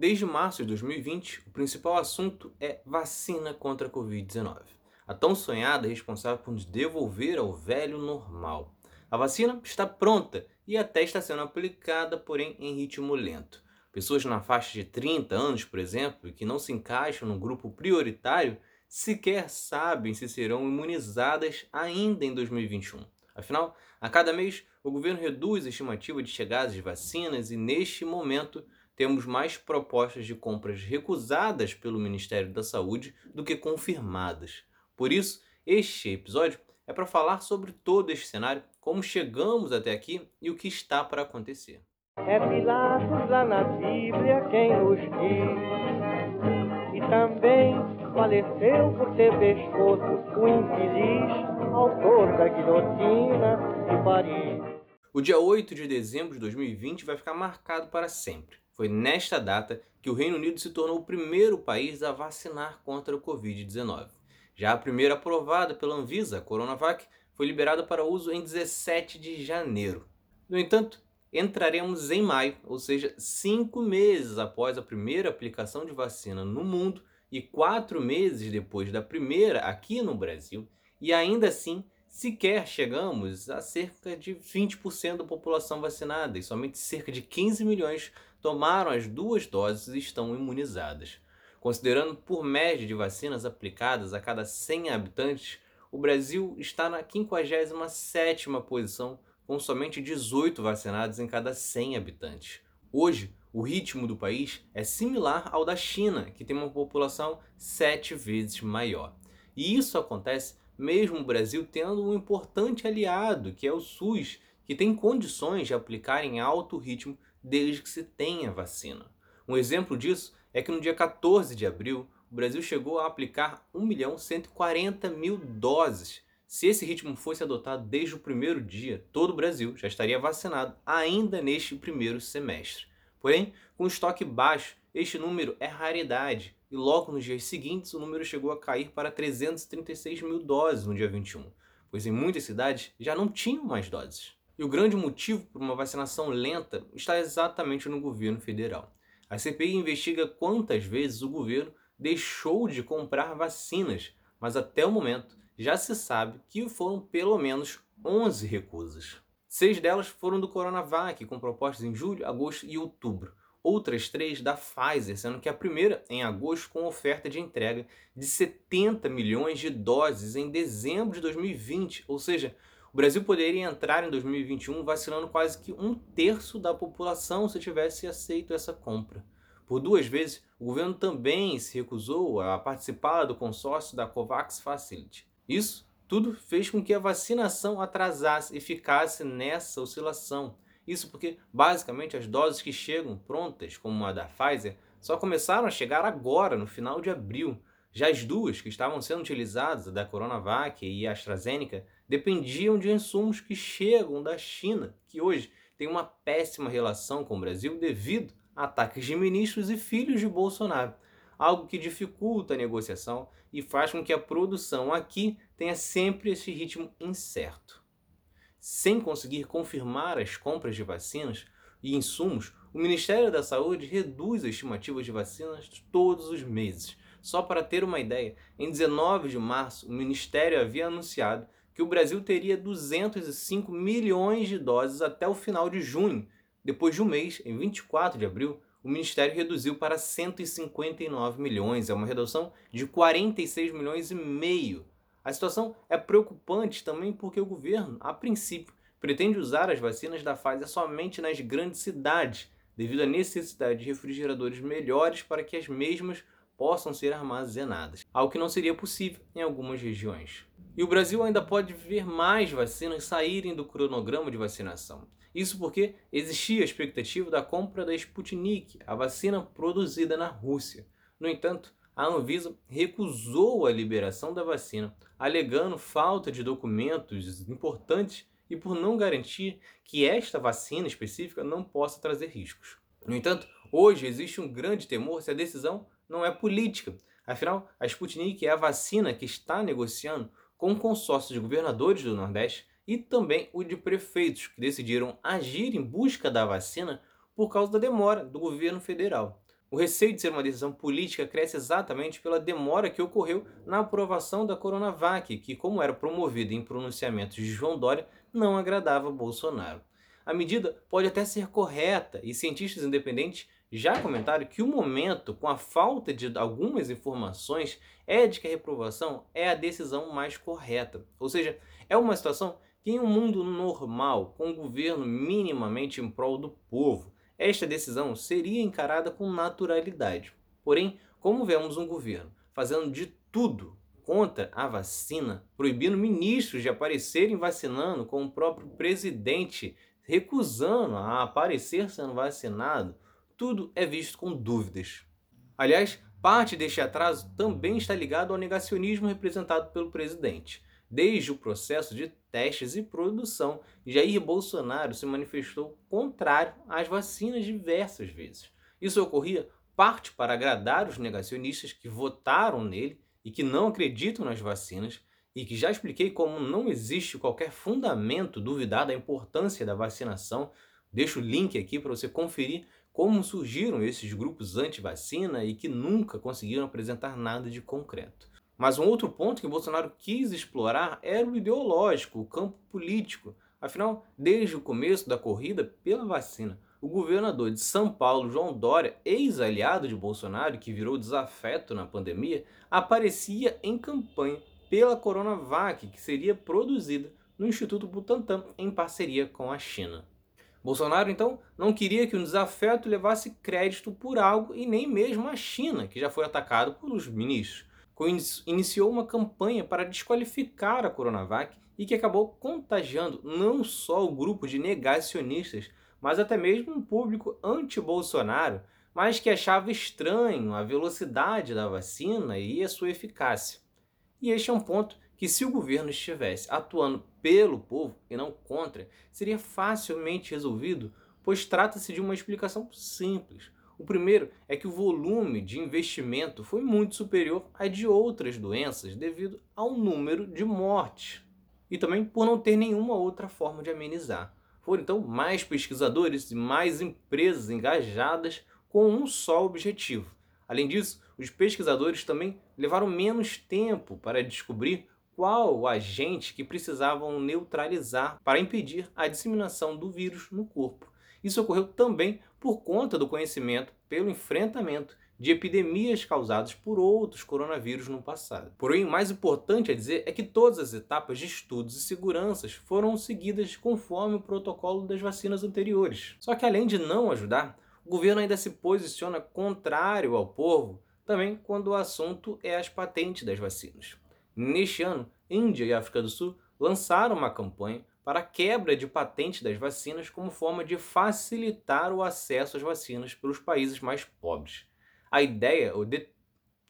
Desde março de 2020, o principal assunto é vacina contra a Covid-19. A tão sonhada é responsável por nos devolver ao velho normal. A vacina está pronta e até está sendo aplicada, porém em ritmo lento. Pessoas na faixa de 30 anos, por exemplo, que não se encaixam no grupo prioritário, sequer sabem se serão imunizadas ainda em 2021. Afinal, a cada mês, o governo reduz a estimativa de chegadas de vacinas e, neste momento, temos mais propostas de compras recusadas pelo Ministério da Saúde do que confirmadas. Por isso, este episódio é para falar sobre todo este cenário, como chegamos até aqui e o que está para acontecer. É Pilatos lá na Bíblia quem nos diz, e também faleceu por ter pescoço o infeliz autor da guilhotina de Paris. O dia 8 de dezembro de 2020 vai ficar marcado para sempre. Foi nesta data que o Reino Unido se tornou o primeiro país a vacinar contra o Covid-19. Já a primeira aprovada pela Anvisa, a Coronavac, foi liberada para uso em 17 de janeiro. No entanto, entraremos em maio, ou seja, cinco meses após a primeira aplicação de vacina no mundo e quatro meses depois da primeira aqui no Brasil, e ainda assim sequer chegamos a cerca de 20% da população vacinada e somente cerca de 15 milhões tomaram as duas doses e estão imunizadas. Considerando por média de vacinas aplicadas a cada 100 habitantes, o Brasil está na 57ª posição, com somente 18 vacinados em cada 100 habitantes. Hoje, o ritmo do país é similar ao da China, que tem uma população sete vezes maior. E isso acontece mesmo o Brasil tendo um importante aliado, que é o SUS, que tem condições de aplicar em alto ritmo desde que se tenha vacina. Um exemplo disso é que no dia 14 de abril, o Brasil chegou a aplicar 1 milhão 140 mil doses. Se esse ritmo fosse adotado desde o primeiro dia, todo o Brasil já estaria vacinado ainda neste primeiro semestre. Porém, com estoque baixo, este número é raridade e logo nos dias seguintes o número chegou a cair para 336 mil doses no dia 21, pois em muitas cidades já não tinham mais doses. E o grande motivo por uma vacinação lenta está exatamente no governo federal. A CPI investiga quantas vezes o governo deixou de comprar vacinas, mas até o momento já se sabe que foram pelo menos 11 recusas. Seis delas foram do Coronavac, com propostas em julho, agosto e outubro. Outras três da Pfizer, sendo que a primeira em agosto com oferta de entrega de 70 milhões de doses em dezembro de 2020, ou seja, o Brasil poderia entrar em 2021 vacinando quase que um terço da população se tivesse aceito essa compra. Por duas vezes, o governo também se recusou a participar do consórcio da COVAX Facility. Isso tudo fez com que a vacinação atrasasse e ficasse nessa oscilação. Isso porque, basicamente, as doses que chegam prontas, como a da Pfizer, só começaram a chegar agora, no final de abril. Já as duas que estavam sendo utilizadas, a da Coronavac e a AstraZeneca, dependiam de insumos que chegam da China, que hoje tem uma péssima relação com o Brasil devido a ataques de ministros e filhos de Bolsonaro, algo que dificulta a negociação e faz com que a produção aqui tenha sempre esse ritmo incerto. Sem conseguir confirmar as compras de vacinas e insumos, o Ministério da Saúde reduz as estimativas de vacinas todos os meses. Só para ter uma ideia, em 19 de março, o Ministério havia anunciado que o Brasil teria 205 milhões de doses até o final de junho. Depois de um mês, em 24 de abril, o Ministério reduziu para 159 milhões, é uma redução de 46 milhões e meio. A situação é preocupante também porque o governo, a princípio, pretende usar as vacinas da Pfizer somente nas grandes cidades, devido à necessidade de refrigeradores melhores para que as mesmas possam ser armazenadas, algo que não seria possível em algumas regiões. E o Brasil ainda pode ver mais vacinas saírem do cronograma de vacinação. Isso porque existia a expectativa da compra da Sputnik, a vacina produzida na Rússia. No entanto, a Anvisa recusou a liberação da vacina, alegando falta de documentos importantes e por não garantir que esta vacina específica não possa trazer riscos. No entanto, hoje existe um grande temor se a decisão não é política. Afinal, a Sputnik é a vacina que está negociando com o consórcio de governadores do Nordeste e também o de prefeitos, que decidiram agir em busca da vacina por causa da demora do governo federal. O receio de ser uma decisão política cresce exatamente pela demora que ocorreu na aprovação da Coronavac, que, como era promovida em pronunciamentos de João Dória, não agradava Bolsonaro. A medida pode até ser correta e cientistas independentes já comentaram que o momento, com a falta de algumas informações, é de que a reprovação é a decisão mais correta. Ou seja, é uma situação que, em um mundo normal, com um governo minimamente em prol do povo, esta decisão seria encarada com naturalidade. Porém, como vemos um governo fazendo de tudo contra a vacina, proibindo ministros de aparecerem vacinando, com o próprio presidente recusando a aparecer sendo vacinado, tudo é visto com dúvidas. Aliás, parte deste atraso também está ligado ao negacionismo representado pelo presidente. Desde o processo de testes e produção, Jair Bolsonaro se manifestou contrário às vacinas diversas vezes. Isso ocorria parte para agradar os negacionistas que votaram nele e que não acreditam nas vacinas, e que já expliquei como não existe qualquer fundamento duvidar da importância da vacinação. Deixo o link aqui para você conferir como surgiram esses grupos anti-vacina e que nunca conseguiram apresentar nada de concreto. Mas um outro ponto que Bolsonaro quis explorar era o ideológico, o campo político. Afinal, desde o começo da corrida pela vacina, o governador de São Paulo, João Dória, ex-aliado de Bolsonaro, que virou desafeto na pandemia, aparecia em campanha pela Coronavac, que seria produzida no Instituto Butantan em parceria com a China. Bolsonaro, então, não queria que o desafeto levasse crédito por algo e nem mesmo a China, que já foi atacado pelos ministros. Iniciou uma campanha para desqualificar a Coronavac e que acabou contagiando não só o grupo de negacionistas, mas até mesmo um público anti-Bolsonaro, mas que achava estranho a velocidade da vacina e a sua eficácia. E este é um ponto que, se o governo estivesse atuando pelo povo e não contra, seria facilmente resolvido, pois trata-se de uma explicação simples. O primeiro é que o volume de investimento foi muito superior a de outras doenças devido ao número de mortes e também por não ter nenhuma outra forma de amenizar. Foram então mais pesquisadores e mais empresas engajadas com um só objetivo. Além disso, os pesquisadores também levaram menos tempo para descobrir qual o agente que precisavam neutralizar para impedir a disseminação do vírus no corpo. Isso ocorreu também por conta do conhecimento pelo enfrentamento de epidemias causadas por outros coronavírus no passado. Porém, o mais importante a dizer é que todas as etapas de estudos e seguranças foram seguidas conforme o protocolo das vacinas anteriores. Só que além de não ajudar, o governo ainda se posiciona contrário ao povo também quando o assunto é as patentes das vacinas. Neste ano, Índia e África do Sul lançaram uma campanha para a quebra de patentes das vacinas como forma de facilitar o acesso às vacinas pelos países mais pobres. A ideia,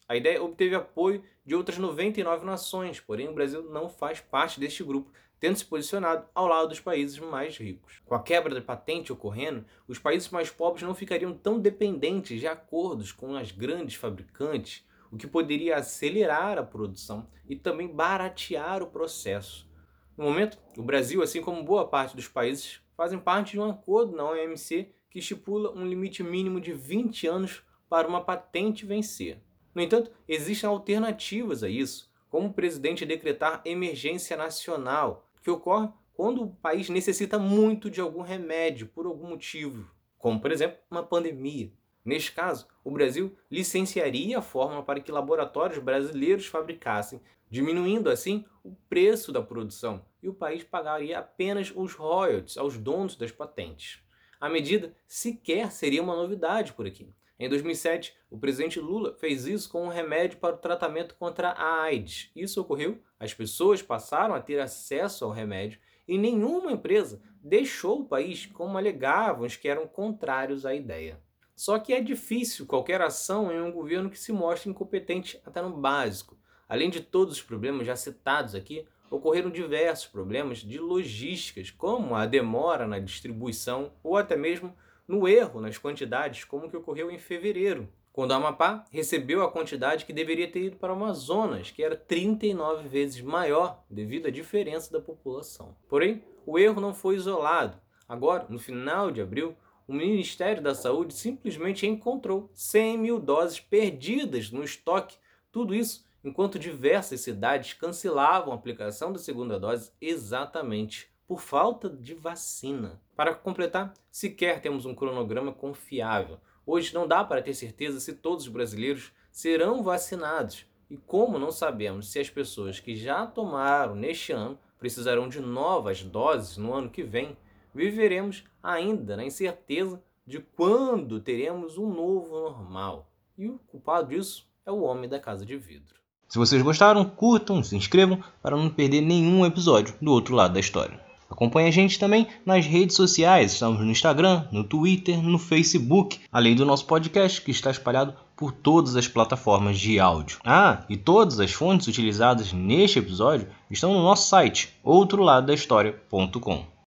a ideia obteve apoio de outras 99 nações, porém o Brasil não faz parte deste grupo, tendo se posicionado ao lado dos países mais ricos. Com a quebra da patente ocorrendo, os países mais pobres não ficariam tão dependentes de acordos com as grandes fabricantes, o que poderia acelerar a produção e também baratear o processo. No momento, o Brasil, assim como boa parte dos países, fazem parte de um acordo na OMC que estipula um limite mínimo de 20 anos para uma patente vencer. No entanto, existem alternativas a isso, como o presidente decretar emergência nacional, que ocorre quando o país necessita muito de algum remédio por algum motivo, como por exemplo uma pandemia. Neste caso, o Brasil licenciaria a fórmula para que laboratórios brasileiros fabricassem, diminuindo assim o preço da produção, e o país pagaria apenas os royalties aos donos das patentes. A medida sequer seria uma novidade por aqui. Em 2007, o presidente Lula fez isso com um remédio para o tratamento contra a AIDS. Isso ocorreu, as pessoas passaram a ter acesso ao remédio e nenhuma empresa deixou o país como alegavam os que eram contrários à ideia. Só que é difícil qualquer ação em um governo que se mostre incompetente até no básico. Além de todos os problemas já citados aqui, ocorreram diversos problemas de logísticas, como a demora na distribuição ou até mesmo no erro nas quantidades, como que ocorreu em fevereiro, quando a Amapá recebeu a quantidade que deveria ter ido para o Amazonas, que era 39 vezes maior devido à diferença da população. Porém, o erro não foi isolado. Agora, no final de abril, o Ministério da Saúde simplesmente encontrou 100 mil doses perdidas no estoque. Tudo isso enquanto diversas cidades cancelavam a aplicação da segunda dose exatamente por falta de vacina. Para completar, sequer temos um cronograma confiável. Hoje não dá para ter certeza se todos os brasileiros serão vacinados. E como não sabemos se as pessoas que já tomaram neste ano precisarão de novas doses no ano que vem, viveremos ainda na incerteza de quando teremos um novo normal. E o culpado disso é o homem da casa de vidro. Se vocês gostaram, curtam, se inscrevam para não perder nenhum episódio do outro lado da história. Acompanhe a gente também nas redes sociais, estamos no Instagram, no Twitter, no Facebook, além do nosso podcast que está espalhado por todas as plataformas de áudio. Ah, e todas as fontes utilizadas neste episódio estão no nosso site, outroladodahistoria.com.